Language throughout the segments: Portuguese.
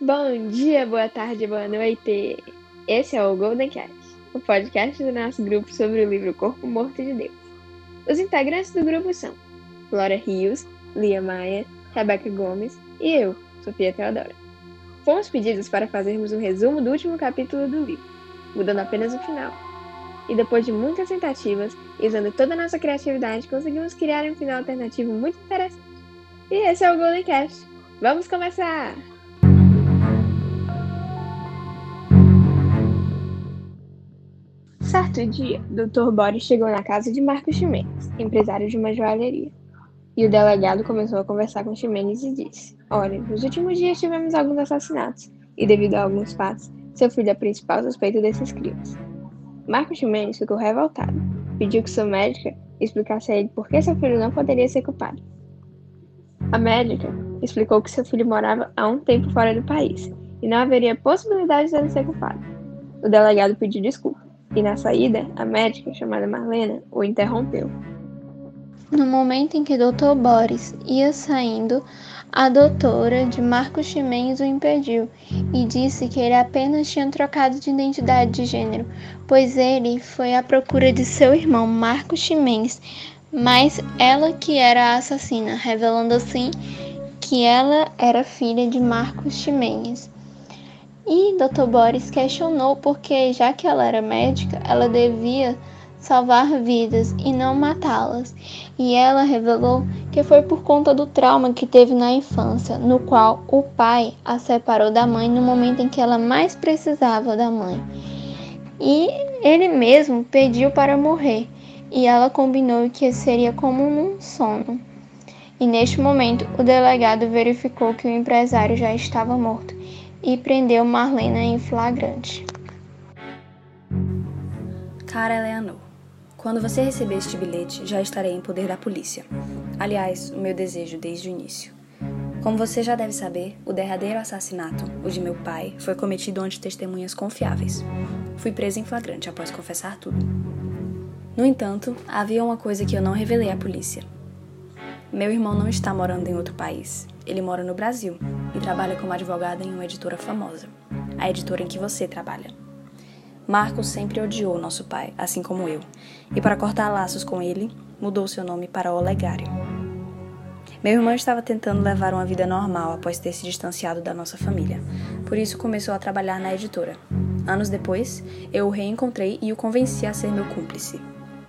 Bom dia, boa tarde, boa noite. Esse é o Golden Cast, o podcast do nosso grupo sobre o livro Corpo Morto de Deus. Os integrantes do grupo são Flora Rios, Lia Maia, Rebeca Gomes e eu, Sofia Teodora. Fomos pedidos para fazermos um resumo do último capítulo do livro, mudando apenas o final. E depois de muitas tentativas usando toda a nossa criatividade, conseguimos criar um final alternativo muito interessante. E esse é o Golden Cast. Vamos começar! Certo dia, Dr. Boris chegou na casa de Marcos Ximenes, empresário de uma joalheria. E o delegado começou a conversar com Ximenes e disse: Olha, nos últimos dias tivemos alguns assassinatos, e devido a alguns fatos, seu filho é principal suspeito desses crimes. Marcos Ximenes ficou revoltado. Pediu que sua médica explicasse a ele por que seu filho não poderia ser culpado. A médica explicou que seu filho morava há um tempo fora do país e não haveria possibilidade de ele ser culpado. O delegado pediu desculpa e na saída, a médica, chamada Marlena, o interrompeu. No momento em que Dr. Boris ia saindo, a doutora de Marcos Ximenes o impediu e disse que ele apenas tinha trocado de identidade de gênero, pois ele foi à procura de seu irmão Marcos Ximenes, mas ela que era a assassina, revelando assim que ela era filha de Marcos Ximenes. E Dr. Boris questionou porque, já que ela era médica, ela devia salvar vidas e não matá-las. E ela revelou que foi por conta do trauma que teve na infância, no qual o pai a separou da mãe no momento em que ela mais precisava da mãe. E ele mesmo pediu para morrer, e ela combinou que seria como num sono. E neste momento, o delegado verificou que o empresário já estava morto e prendeu Marlena em flagrante. Cara Eleanor, quando você receber este bilhete, já estarei em poder da polícia. Aliás, o meu desejo desde o início. Como você já deve saber, o derradeiro assassinato, o de meu pai, foi cometido ante testemunhas confiáveis. Fui presa em flagrante após confessar tudo. No entanto, havia uma coisa que eu não revelei à polícia. Meu irmão não está morando em outro país. Ele mora no Brasil e trabalha como advogado em uma editora famosa, a editora em que você trabalha. Marcos sempre odiou nosso pai, assim como eu, e para cortar laços com ele, mudou seu nome para Olegário. Meu irmão estava tentando levar uma vida normal após ter se distanciado da nossa família, por isso começou a trabalhar na editora. Anos depois, eu o reencontrei e o convenci a ser meu cúmplice.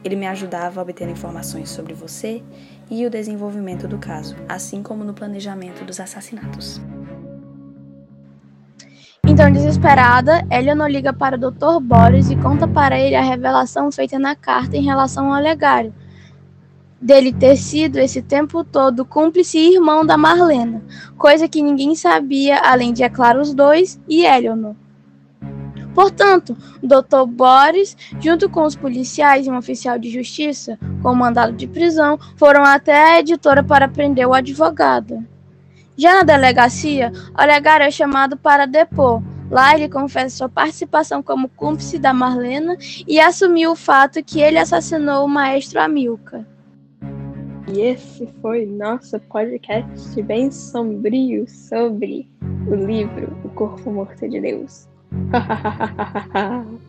Ele me ajudava a obter informações sobre você e o desenvolvimento do caso, assim como no planejamento dos assassinatos. Então, desesperada, Eleanor liga para o Dr. Boris e conta para ele a revelação feita na carta em relação ao legário, dele ter sido esse tempo todo cúmplice e irmão da Marlena, coisa que ninguém sabia, além de, é claro, os dois e Eleanor. Portanto, o Dr. Boris, junto com os policiais e um oficial de justiça com mandado de prisão, foram até a editora para prender o advogado. Já na delegacia, Olegário é chamado para depor. Lá ele confessa sua participação como cúmplice da Marlena e assumiu o fato que ele assassinou o maestro Amilcar. E esse foi nosso podcast bem sombrio sobre o livro O Corpo Morto de Deus. 哈哈哈哈哈哈！